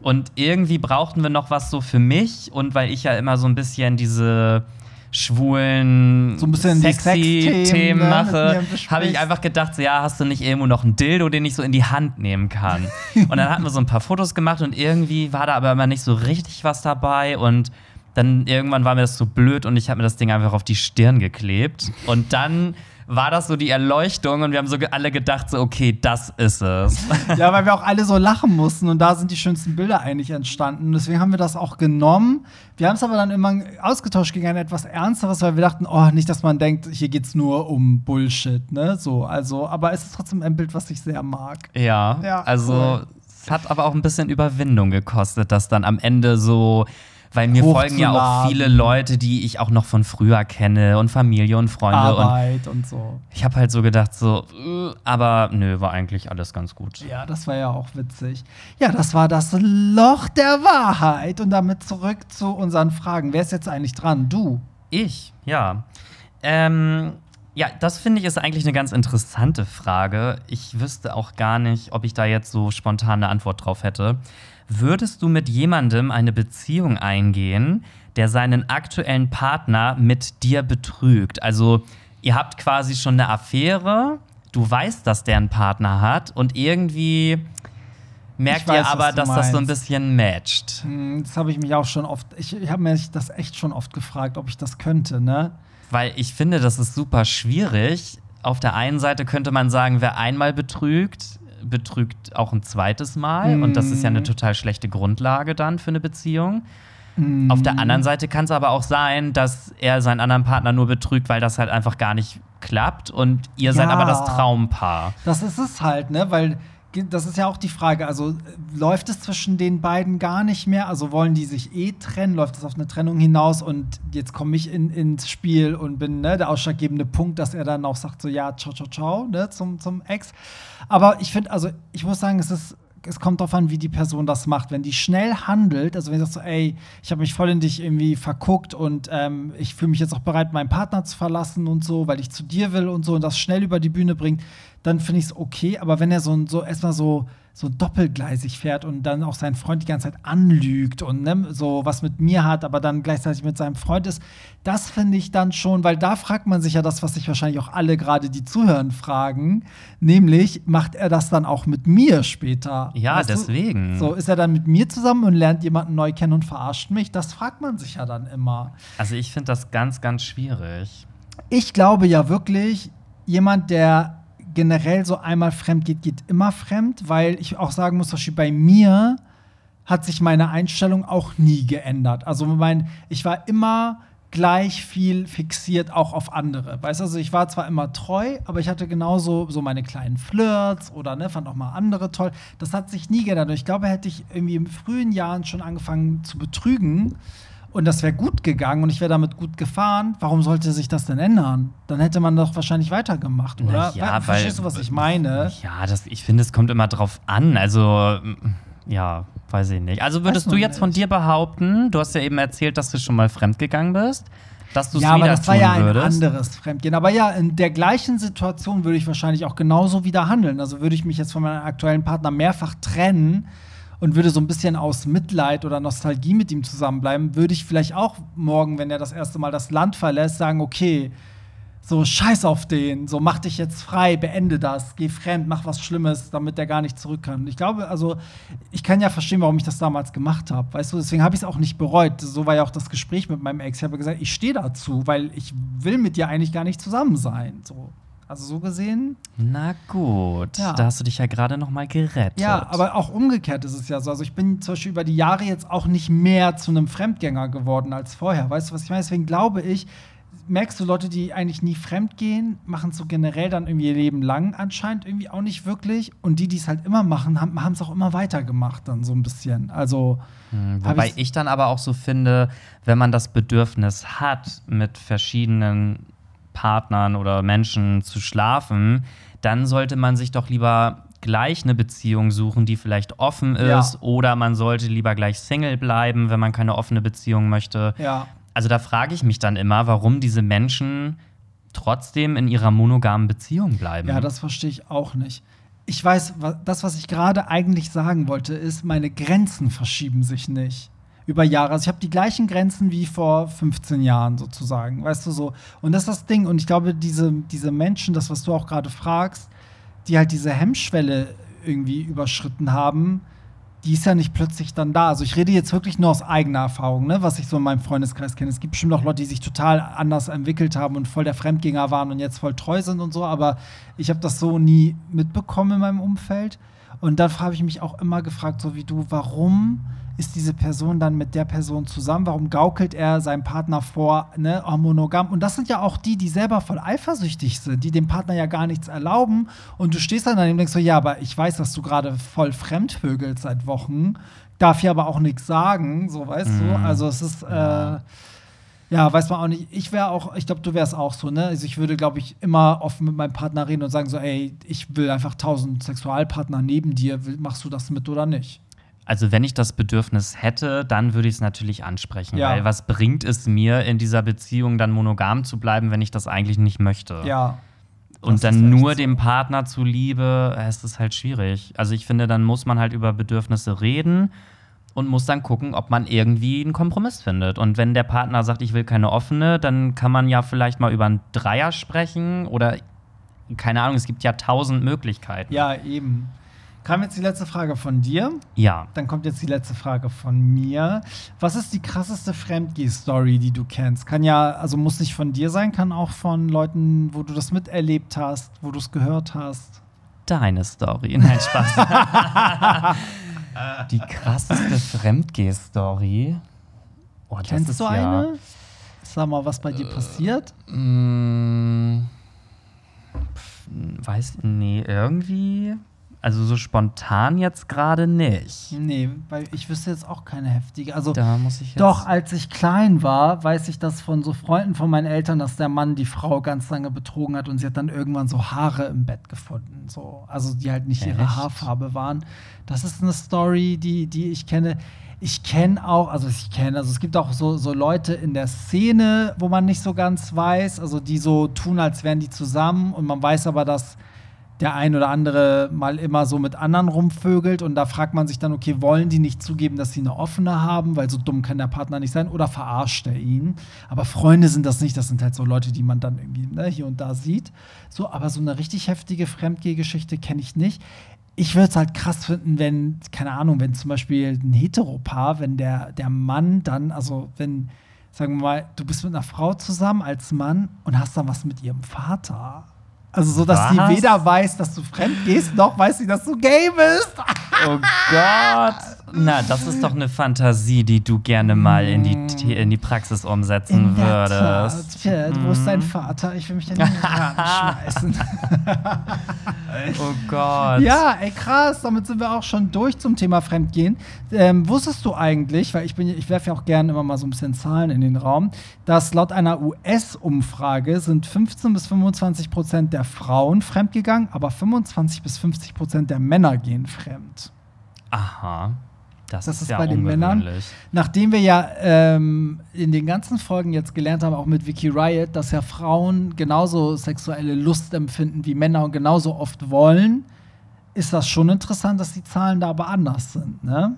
Und irgendwie brauchten wir noch was so für mich und weil ich ja immer so ein bisschen diese schwulen,
So ein bisschen
sexy
Sexthemen,
Themen
ne,
mache, habe ich einfach gedacht, so, ja, hast du nicht irgendwo noch ein Dildo, den ich so in die Hand nehmen kann? und dann hatten wir so ein paar Fotos gemacht und irgendwie war da aber immer nicht so richtig was dabei und dann irgendwann war mir das so blöd und ich habe mir das Ding einfach auf die Stirn geklebt und dann war das so die Erleuchtung und wir haben so alle gedacht, so, okay, das ist es.
Ja, weil wir auch alle so lachen mussten und da sind die schönsten Bilder eigentlich entstanden. Deswegen haben wir das auch genommen. Wir haben es aber dann immer ausgetauscht gegen ein etwas Ernsteres, weil wir dachten, oh, nicht, dass man denkt, hier geht's nur um Bullshit, ne? So, also, aber es ist trotzdem ein Bild, was ich sehr mag.
Ja,
Ja,
also
cool.
es hat aber auch ein bisschen Überwindung gekostet, das dann am Ende so, weil mir folgen ja auch viele Leute, die ich auch noch von früher kenne und Familie und Freunde und
Arbeit und so.
ich habe halt so gedacht so, aber nö, war eigentlich alles ganz gut.
Ja, das war ja auch witzig. Ja, das war das Loch der Wahrheit. Und damit zurück zu unseren Fragen. Wer ist jetzt eigentlich dran? Du.
Ich, ja. Ähm, ja, das finde ich ist eigentlich eine ganz interessante Frage. Ich wüsste auch gar nicht, ob ich da jetzt so spontan eine Antwort drauf hätte. Würdest du mit jemandem eine Beziehung eingehen, der seinen aktuellen Partner mit dir betrügt? Also, ihr habt quasi schon eine Affäre, du weißt, dass der einen Partner hat und irgendwie merkt
Ich
ihr aber, dass das so ein
meinst.
bisschen matcht.
Hm, Das habe ich mich auch schon oft. Ich, ich habe mir das echt schon oft gefragt, ob ich das könnte, ne?
Weil ich finde, das ist super schwierig. Auf der einen Seite könnte man sagen, wer einmal betrügt, betrügt auch ein zweites Mal. Und das ist ja eine total schlechte Grundlage dann für eine Beziehung. Auf der anderen Seite kann es aber auch sein, dass er seinen anderen Partner nur betrügt, weil das halt einfach gar nicht klappt. Und ihr seid
Ja.
aber das Traumpaar.
Das ist es halt, ne? Weil das ist ja auch die Frage. Also äh, läuft es zwischen den beiden gar nicht mehr? Also wollen die sich eh trennen? Läuft es auf eine Trennung hinaus? Und jetzt komme ich in, ins Spiel und bin ne, der ausschlaggebende Punkt, dass er dann auch sagt so ja, ciao, ciao, ciao, ne, zum, zum Ex. Aber ich finde, also ich muss sagen, es ist es kommt darauf an, wie die Person das macht. Wenn die schnell handelt, also wenn sie sagt so, ey, ich habe mich voll in dich irgendwie verguckt und ähm, ich fühle mich jetzt auch bereit, meinen Partner zu verlassen und so, weil ich zu dir will und so und das schnell über die Bühne bringt, dann finde ich es okay. Aber wenn er so, so erstmal so so doppelgleisig fährt und dann auch seinen Freund die ganze Zeit anlügt und ne, so was mit mir hat, aber dann gleichzeitig mit seinem Freund ist, das finde ich dann schon, weil da fragt man sich ja das, was sich wahrscheinlich auch alle gerade, die zuhören, fragen, nämlich, macht er das dann auch mit mir später?
Ja, weißt deswegen.
Du? So, ist er dann mit mir zusammen und lernt jemanden neu kennen und verarscht mich? Das fragt man sich ja dann immer.
Also ich finde das ganz, ganz schwierig.
Ich glaube ja wirklich, jemand, der generell so einmal fremd geht, geht immer fremd, weil ich auch sagen muss, dass bei mir hat sich meine Einstellung auch nie geändert. Also mein, ich war immer gleich viel fixiert auch auf andere. Weißt du, also ich war zwar immer treu, aber ich hatte genauso so meine kleinen Flirts oder ne, fand auch mal andere toll. Das hat sich nie geändert. Und ich glaube, hätte ich irgendwie in frühen Jahren schon angefangen zu betrügen, und das wäre gut gegangen und ich wäre damit gut gefahren, warum sollte sich das denn ändern? Dann hätte man doch wahrscheinlich weitergemacht, oder?
Ja,
Verstehst weil, du, was ich meine?
Ja, das, ich finde, es kommt immer drauf an. Also, ja, weiß ich nicht. Also würdest du jetzt nicht. von dir behaupten, du hast ja eben erzählt, dass du schon mal fremdgegangen bist, dass du es ja, wieder aber das war ja ein
anderes Fremdgehen. Aber ja, in der gleichen Situation würde ich wahrscheinlich auch genauso wieder handeln. Also würde ich mich jetzt von meinem aktuellen Partner mehrfach trennen, und würde so ein bisschen aus Mitleid oder Nostalgie mit ihm zusammenbleiben, würde ich vielleicht auch morgen, wenn er das erste Mal das Land verlässt, sagen, okay, so scheiß auf den, so mach dich jetzt frei, beende das, geh fremd, mach was Schlimmes, damit der gar nicht zurück kann. Ich glaube, also ich kann ja verstehen, warum ich das damals gemacht habe, weißt du, deswegen habe ich es auch nicht bereut. So war ja auch das Gespräch mit meinem Ex. Ich habe gesagt, ich stehe dazu, weil ich will mit dir eigentlich gar nicht zusammen sein, so. Also so gesehen.
Na gut, ja. da hast du dich ja gerade noch mal gerettet.
Ja, aber auch umgekehrt ist es ja so. Also ich bin zum Beispiel über die Jahre jetzt auch nicht mehr zu einem Fremdgänger geworden als vorher. Weißt du, was ich meine? Deswegen glaube ich, merkst du Leute, die eigentlich nie fremd gehen, machen es so generell dann irgendwie ihr Leben lang anscheinend irgendwie auch nicht wirklich. Und die, die es halt immer machen, haben es auch immer weitergemacht dann so ein bisschen. Also
hm, wobei ich dann aber auch so finde, wenn man das Bedürfnis hat, mit verschiedenen Partnern oder Menschen zu schlafen, dann sollte man sich doch lieber gleich eine Beziehung suchen, die vielleicht offen ist, ja. oder man sollte lieber gleich Single bleiben, wenn man keine offene Beziehung möchte.
Ja.
Also da frage ich mich dann immer, warum diese Menschen trotzdem in ihrer monogamen Beziehung bleiben.
Ja, das verstehe ich auch nicht. Ich weiß, das, was ich gerade eigentlich sagen wollte, ist, meine Grenzen verschieben sich nicht über Jahre. Also ich habe die gleichen Grenzen wie vor 15 Jahren sozusagen, weißt du so. Und das ist das Ding. Und ich glaube, diese, diese Menschen, das, was du auch gerade fragst, die halt diese Hemmschwelle irgendwie überschritten haben, die ist ja nicht plötzlich dann da. Also ich rede jetzt wirklich nur aus eigener Erfahrung, ne, was ich so in meinem Freundeskreis kenne. Es gibt bestimmt auch Leute, die sich total anders entwickelt haben und voll der Fremdgänger waren und jetzt voll treu sind und so, aber ich habe das so nie mitbekommen in meinem Umfeld. Und dann habe ich mich auch immer gefragt, so wie du, warum ist diese Person dann mit der Person zusammen? Warum gaukelt er seinem Partner vor, ne, oh, monogam? Und das sind ja auch die, die selber voll eifersüchtig sind, die dem Partner ja gar nichts erlauben. Und du stehst dann daneben und denkst so, ja, aber ich weiß, dass du gerade voll fremdvögelst seit Wochen, darf hier aber auch nichts sagen, so weißt mhm. du. Also es ist, äh, ja, weiß man auch nicht. Ich wäre auch, ich glaube, du wärst auch so, ne? Also ich würde, glaube ich, immer offen mit meinem Partner reden und sagen so, ey, ich will einfach tausend Sexualpartner neben dir, machst du das mit oder nicht?
Also wenn ich das Bedürfnis hätte, dann würde ich es natürlich ansprechen. Ja. Weil was bringt es mir, in dieser Beziehung dann monogam zu bleiben, wenn ich das eigentlich nicht möchte?
Ja.
Und dann nur dem Partner zuliebe, äh, ist es halt schwierig. Also ich finde, dann muss man halt über Bedürfnisse reden und muss dann gucken, ob man irgendwie einen Kompromiss findet. Und wenn der Partner sagt, ich will keine offene, dann kann man ja vielleicht mal über einen Dreier sprechen oder keine Ahnung, es gibt ja tausend Möglichkeiten.
Ja, eben. Kam jetzt die letzte Frage von dir?
Ja.
Dann kommt jetzt die letzte Frage von mir. Was ist die krasseste Fremdgeh-Story, die du kennst? Kann ja, also muss nicht von dir sein, kann auch von Leuten, wo du das miterlebt hast, wo du es gehört hast.
Deine Story. Nein, Spaß. die krasseste Fremdgeh-Story.
Oh, Kennst du ja eine? Sag mal, was bei dir äh, passiert?
Mm, weiß, nee, irgendwie Also so spontan jetzt gerade nicht.
Nee, weil ich wüsste jetzt auch keine heftige. Also
Da muss ich jetzt.
Doch, als ich klein war, weiß ich das von so Freunden von meinen Eltern, dass der Mann die Frau ganz lange betrogen hat und sie hat dann irgendwann so Haare im Bett gefunden. So. Also die halt nicht ihre
Echt?
Haarfarbe waren. Das ist eine Story, die, die ich kenne. Ich kenne auch, also ich kenne, also es gibt auch so, so Leute in der Szene, wo man nicht so ganz weiß, also die so tun, als wären die zusammen und man weiß aber, dass der ein oder andere mal immer so mit anderen rumvögelt und da fragt man sich dann, okay, wollen die nicht zugeben, dass sie eine offene haben, weil so dumm kann der Partner nicht sein oder verarscht er ihn? Aber Freunde sind das nicht, das sind halt so Leute, die man dann irgendwie ne, hier und da sieht. So, aber so eine richtig heftige Fremdgehgeschichte kenne ich nicht. Ich würde es halt krass finden, wenn, keine Ahnung, wenn zum Beispiel ein Heteropaar, wenn der, der Mann dann, also wenn, sagen wir mal, du bist mit einer Frau zusammen als Mann und hast dann was mit ihrem Vater. Also so, dass sie weder weiß, dass du fremd gehst, noch weiß sie, dass du gay bist.
Oh Gott! Na, das ist doch eine Fantasie, die du gerne mal in die, The- in die Praxis umsetzen würdest. Mhm.
Tat. Tja, wo ist dein Vater? Ich will mich in den schmeißen.
Oh Gott.
Ja, ey, krass. Damit sind wir auch schon durch zum Thema Fremdgehen. Ähm, wusstest du eigentlich, weil ich bin, ich werfe ja auch gerne immer mal so ein bisschen Zahlen in den Raum, dass laut einer US-Umfrage sind 15 bis 25 Prozent der Frauen fremdgegangen, aber 25 bis 50 Prozent der Männer gehen fremd.
Aha. Das,
Das
ist,
ist
ja
bei den Männern. Nachdem wir ja ähm, in den ganzen Folgen jetzt gelernt haben, auch mit Vicky Riot, dass ja Frauen genauso sexuelle Lust empfinden wie Männer und genauso oft wollen, ist das schon interessant, dass die Zahlen da aber anders sind. Ne?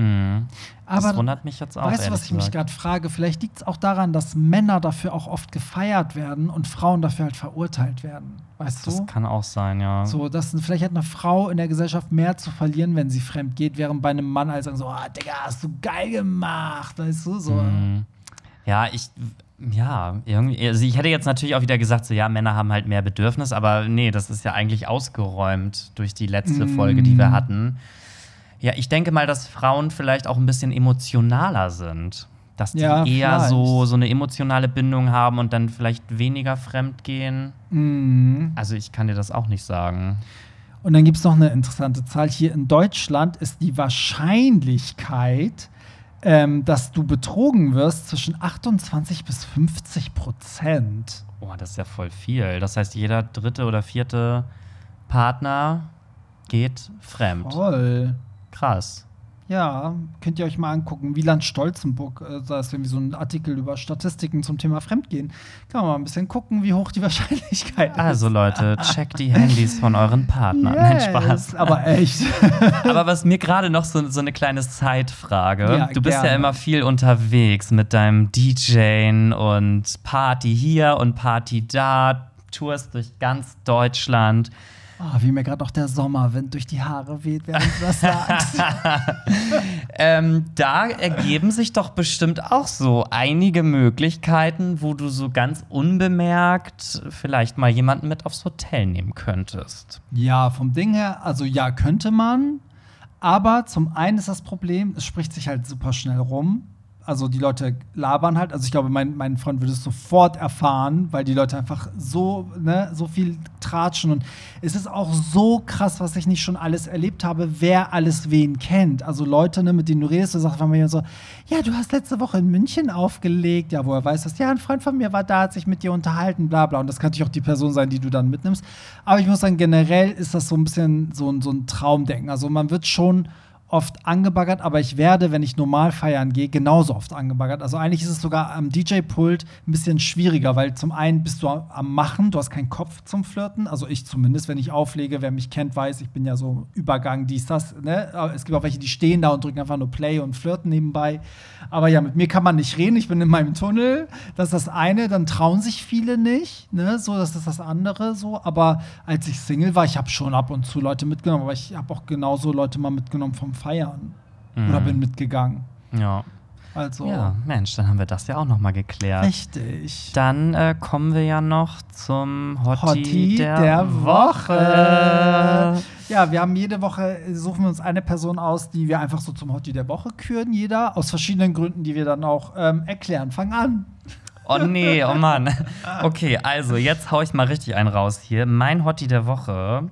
Mhm. Das
Aber
wundert mich jetzt auch.
weißt du, was ich mich
gesagt.
gerade frage? Vielleicht liegt es auch daran, dass Männer dafür auch oft gefeiert werden und Frauen dafür halt verurteilt werden. Weißt
Das
du?
kann auch sein, ja.
So, dass vielleicht hat eine Frau in der Gesellschaft mehr zu verlieren, wenn sie fremd geht, während bei einem Mann halt sagen so, ah, Digga, hast du geil gemacht, weißt du? So.
Mhm. Ja, ich. Ja, irgendwie. Also ich hätte jetzt natürlich auch wieder gesagt, so ja, Männer haben halt mehr Bedürfnis, aber nee, das ist ja eigentlich ausgeräumt durch die letzte
Mm.
Folge, die wir hatten. Ja, ich denke mal, dass Frauen vielleicht auch ein bisschen emotionaler sind. Dass die
Ja,
eher
vielleicht.
so, so eine emotionale Bindung haben und dann vielleicht weniger fremd gehen.
Mhm.
Also ich kann dir das auch nicht sagen.
Und dann gibt es noch eine interessante Zahl. Hier in Deutschland ist die Wahrscheinlichkeit, ähm, dass du betrogen wirst, zwischen 28 bis 50 Prozent.
Boah, das ist ja voll viel. Das heißt, jeder dritte oder vierte Partner geht fremd.
Toll.
Krass.
Ja, könnt ihr euch mal angucken. Wieland Stolzenburg, äh, da ist irgendwie so ein Artikel über Statistiken zum Thema Fremdgehen. Kann man mal ein bisschen gucken, wie hoch die Wahrscheinlichkeit
Also
ist.
Leute, checkt die Handys von euren Partnern. Nein,
Yes,
Spaß.
Aber echt.
Aber was mir gerade noch so, so eine kleine Zeitfrage.
Ja,
du bist ja
gerne.
immer viel unterwegs mit deinem DJing und Party hier und Party da, tourst durch ganz Deutschland.
Oh, wie mir gerade auch der Sommerwind durch die Haare weht, während du das sagst.
Ähm, da ergeben sich doch bestimmt auch so einige Möglichkeiten, wo du so ganz unbemerkt vielleicht mal jemanden mit aufs Hotel nehmen könntest.
Ja, vom Ding her, also ja, könnte man. Aber zum einen ist das Problem, es spricht sich halt super schnell rum. Also die Leute labern halt. Also ich glaube, mein, mein Freund würde es sofort erfahren, weil die Leute einfach so, ne, so viel tratschen. Und es ist auch so krass, was ich nicht schon alles erlebt habe, wer alles wen kennt. Also Leute, ne, mit denen du redest, du sagst einfach mal so, ja, du hast letzte Woche in München aufgelegt. Ja, woher weißt du das? Ja, ein Freund von mir war da, hat sich mit dir unterhalten, bla bla. Und das kann natürlich auch die Person sein, die du dann mitnimmst. Aber ich muss sagen, generell ist das so ein bisschen so, so ein Traumdenken. Also man wird schon oft angebaggert, aber ich werde, wenn ich normal feiern gehe, genauso oft angebaggert. Also eigentlich ist es sogar am DJ-Pult ein bisschen schwieriger, weil zum einen bist du am Machen, du hast keinen Kopf zum Flirten. Also ich zumindest, wenn ich auflege, wer mich kennt, weiß, ich bin ja so Übergang, dies, das. Ne? Aber es gibt auch welche, die stehen da und drücken einfach nur Play und flirten nebenbei. Aber ja, mit mir kann man nicht reden, ich bin in meinem Tunnel. Das ist das eine, dann trauen sich viele nicht. Ne? So, das ist das andere so. Aber als ich Single war, ich habe schon ab und zu Leute mitgenommen, aber ich habe auch genauso Leute mal mitgenommen vom Feiern. Oder bin mitgegangen.
Ja.
Also,
Ja, Mensch, dann haben wir das ja auch noch mal geklärt.
richtig.
Dann äh, kommen wir ja noch zum Hottie,
Hottie
der,
der,
Woche.
Woche. Ja, wir haben jede Woche, äh, suchen wir uns eine Person aus, die wir einfach so zum Hottie der Woche küren, jeder. Aus verschiedenen Gründen, die wir dann auch ähm, erklären. Fang an.
Oh nee, oh Mann. Okay, also jetzt hau ich mal richtig einen raus hier. Mein Hottie der Woche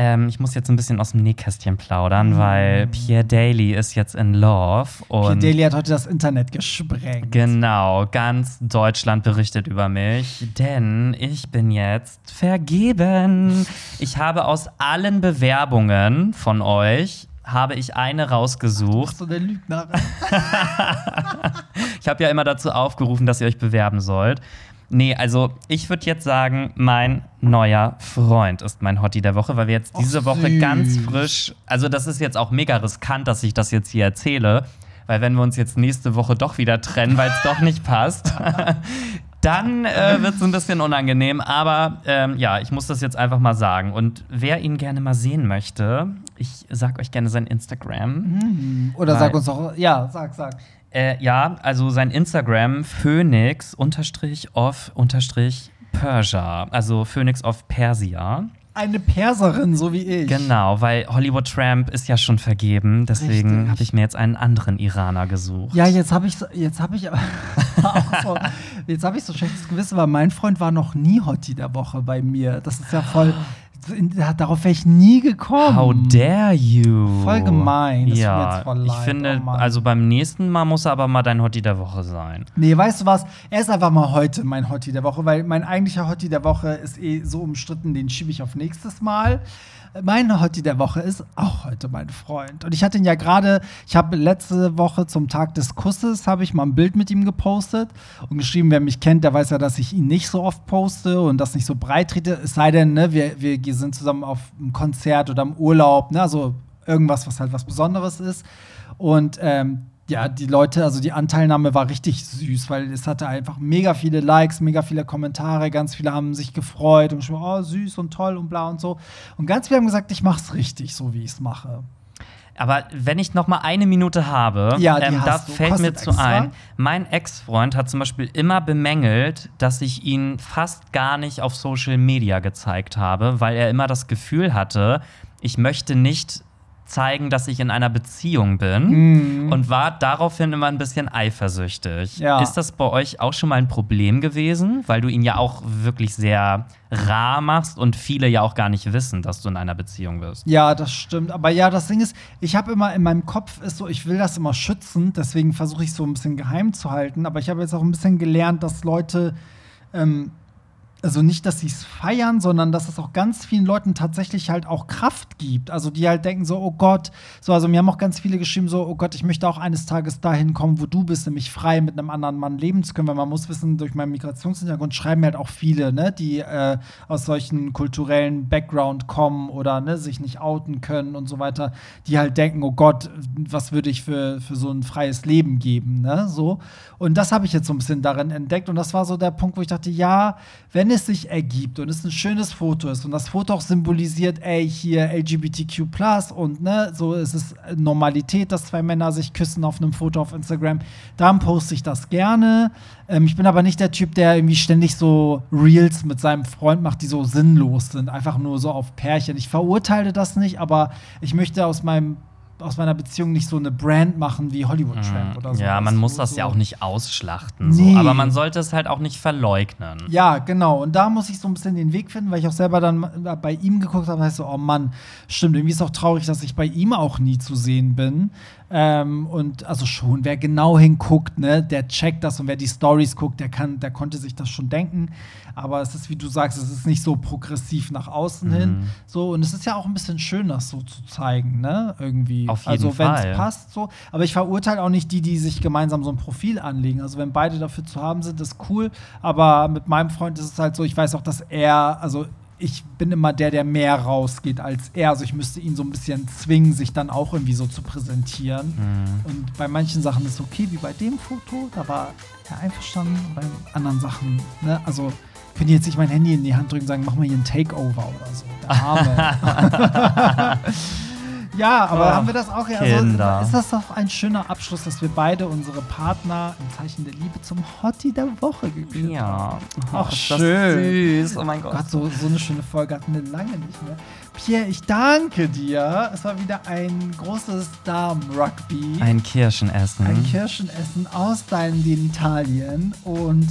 Ähm, ich muss jetzt ein bisschen aus dem Nähkästchen plaudern, weil Pierre Daly ist jetzt in Love. Und
Pierre Daly hat heute das Internet gesprengt.
Genau, ganz Deutschland berichtet über mich, denn ich bin jetzt vergeben. Ich habe aus allen Bewerbungen von euch habe ich eine rausgesucht.
So der Lügner.
Ich habe ja immer dazu aufgerufen, dass ihr euch bewerben sollt. Nee, also ich würde jetzt sagen, mein neuer Freund ist mein Hottie der Woche, weil wir jetzt
Och,
diese Woche
süß.
ganz frisch, also das ist jetzt auch mega riskant, dass ich das jetzt hier erzähle, weil wenn wir uns jetzt nächste Woche doch wieder trennen, weil es doch nicht passt, dann äh, wird es ein bisschen unangenehm. Aber ähm, ja, ich muss das jetzt einfach mal sagen. Und wer ihn gerne mal sehen möchte, ich sag euch gerne sein Instagram.
Oder
Weil-
sag uns doch, ja, sag, sag.
Äh, ja, also sein Instagram Phoenix unterstrich of unterstrich Persia, also Phoenix of Persia.
Eine Perserin, so wie ich.
Genau, weil Hollywood Tramp ist ja schon vergeben, deswegen habe ich mir jetzt einen anderen Iraner gesucht.
Ja, jetzt habe ich, so- jetzt habe ich, so, jetzt habe ich so schlechtes Gewissen, weil mein Freund war noch nie Hottie der Woche bei mir. Das ist ja voll, darauf wäre ich nie gekommen.
How dare you?
Voll gemein, das
ja,
jetzt voll
ich
leid,
finde,
oh
also beim nächsten Mal muss er aber mal dein Hottie der Woche sein.
Nee, weißt du was? Er ist einfach mal heute mein Hottie der Woche, weil mein eigentlicher Hottie der Woche ist eh so umstritten, den schiebe ich auf nächstes Mal. Mein Hottie der Woche ist auch heute mein Freund. Und ich hatte ihn ja gerade, ich habe letzte Woche zum Tag des Kusses, habe ich mal ein Bild mit ihm gepostet und geschrieben, wer mich kennt, der weiß ja, dass ich ihn nicht so oft poste und das nicht so breit trete. Es sei denn, ne, wir, wir sind zusammen auf einem Konzert oder im Urlaub, ne, also irgendwas, was halt was Besonderes ist. Und ähm, ja, die Leute, also die Anteilnahme war richtig süß, weil es hatte einfach mega viele Likes, mega viele Kommentare, ganz viele haben sich gefreut und schon, oh, süß und toll und bla und so. Und ganz viele haben gesagt, ich mach's richtig, so wie ich es mache.
Aber wenn ich noch mal eine Minute habe,
Ja,
ähm, da fällt mir zu
extra.
ein, mein Ex-Freund hat zum Beispiel immer bemängelt, dass ich ihn fast gar nicht auf Social Media gezeigt habe, weil er immer das Gefühl hatte, ich möchte nicht zeigen, dass ich in einer Beziehung bin und war daraufhin immer ein bisschen eifersüchtig.
Mhm. Ja.
Ist das bei euch auch schon mal ein Problem gewesen, weil du ihn ja auch wirklich sehr rar machst und viele ja auch gar nicht wissen, dass du in einer Beziehung bist?
Ja, das stimmt. Aber ja, das Ding ist, ich habe immer in meinem Kopf ist so, ich will das immer schützen, deswegen versuche ich so ein bisschen geheim zu halten. Aber ich habe jetzt auch ein bisschen gelernt, dass Leute, ähm, also nicht, dass sie es feiern, sondern dass es auch ganz vielen Leuten tatsächlich halt auch Kraft gibt. Also die halt denken so, oh Gott, so, also mir haben auch ganz viele geschrieben, so, oh Gott, ich möchte auch eines Tages dahin kommen, wo du bist, nämlich frei mit einem anderen Mann leben zu können, weil man muss wissen, durch meinen Migrationshintergrund schreiben halt auch viele, ne, die äh, aus solchen kulturellen Background kommen oder ne, sich nicht outen können und so weiter, die halt denken, oh Gott, was würde ich für, für so ein freies Leben geben, ne, so. Und das habe ich jetzt so ein bisschen darin entdeckt und das war so der Punkt, wo ich dachte, ja, wenn es sich ergibt und es ein schönes Foto ist und das Foto auch symbolisiert, ey, hier LGBTQ und ne, so ist es Normalität, dass zwei Männer sich küssen auf einem Foto auf Instagram, dann poste ich das gerne. Ähm, ich bin aber nicht der Typ, der irgendwie ständig so Reels mit seinem Freund macht, die so sinnlos sind, einfach nur so auf Pärchen. Ich verurteile das nicht, aber ich möchte aus meinem aus meiner Beziehung nicht so eine Brand machen wie Hollywood Tramp oder so.
Mhm. Ja, man muss
so,
das ja auch nicht ausschlachten.
Nee.
So. Aber man sollte es halt auch nicht verleugnen.
Ja, genau. Und da muss ich so ein bisschen den Weg finden, weil ich auch selber dann bei ihm geguckt habe, heißt so, oh Mann, stimmt, irgendwie ist auch traurig, dass ich bei ihm auch nie zu sehen bin. Ähm, und also schon, wer genau hinguckt, ne, der checkt das und wer die Stories guckt, der kann, der konnte sich das schon denken. Aber es ist, wie du sagst, es ist nicht so progressiv nach außen hin. So, und es ist ja auch ein bisschen schön, das so zu zeigen, ne? Irgendwie.
Auf jeden
also, wenn es passt, so. Aber ich verurteile auch nicht die, die sich gemeinsam so ein Profil anlegen. Also, wenn beide dafür zu haben sind, ist cool. Aber mit meinem Freund ist es halt so, ich weiß auch, dass er, also ich bin immer der, der mehr rausgeht als er. Also ich müsste ihn so ein bisschen zwingen, sich dann auch irgendwie so zu präsentieren. Und bei manchen Sachen ist es okay, wie bei dem Foto, da war er einverstanden. Und bei anderen Sachen, ne, also können die jetzt nicht mein Handy in die Hand drücken und sagen, mach mal hier ein Takeover oder so. Der Arme. ja, aber
Ach,
haben wir das auch? Ja,
Kinder.
also, ist das doch ein schöner Abschluss, dass wir beide unsere Partner im Zeichen der Liebe zum Hottie der Woche gekürt
Ja.
haben. Ach,
ist das
schön.
Süß. Oh mein Gott.
Gott, so, so eine schöne Folge hatten wir lange nicht mehr. Pierre, ich danke dir. Es war wieder ein großes Damen-Rugby.
Ein Kirschenessen.
Ein Kirschenessen aus deinen Genitalien. Und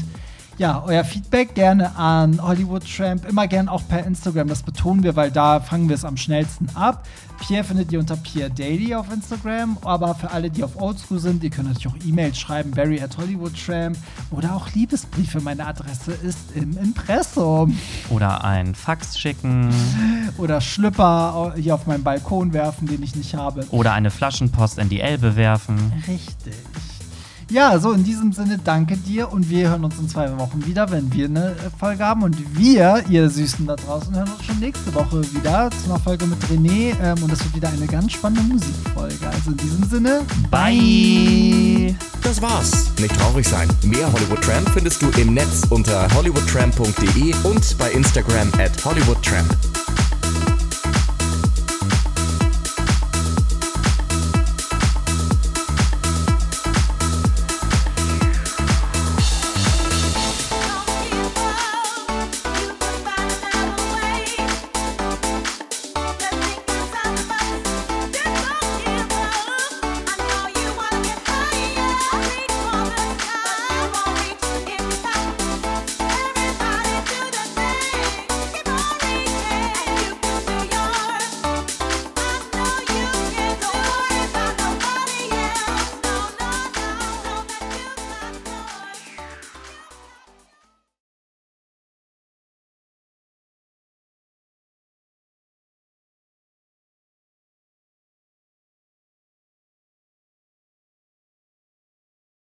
Ja, euer Feedback gerne an Hollywood Tramp, immer gern auch per Instagram, das betonen wir, weil da fangen wir es am schnellsten ab. Pierre findet ihr unter Pierre Daily auf Instagram, aber für alle, die auf Oldschool sind, ihr könnt natürlich auch E-Mails schreiben, Barry at Hollywood Tramp oder auch Liebesbriefe. Meine Adresse ist im Impressum.
Oder ein Fax schicken.
Oder Schlüpper hier auf meinen Balkon werfen, den ich nicht habe.
Oder eine Flaschenpost in die Elbe werfen.
Richtig. Ja, so in diesem Sinne danke dir und wir hören uns in zwei Wochen wieder, wenn wir eine Folge haben. Und wir, ihr Süßen da draußen, hören uns schon nächste Woche wieder zu einer Folge mit René. Ähm, und das wird wieder eine ganz spannende Musikfolge. Also in diesem Sinne, bye!
Das war's. Nicht traurig sein. Mehr Hollywood Tramp findest du im Netz unter hollywoodtramp.de und bei Instagram at hollywoodtramp.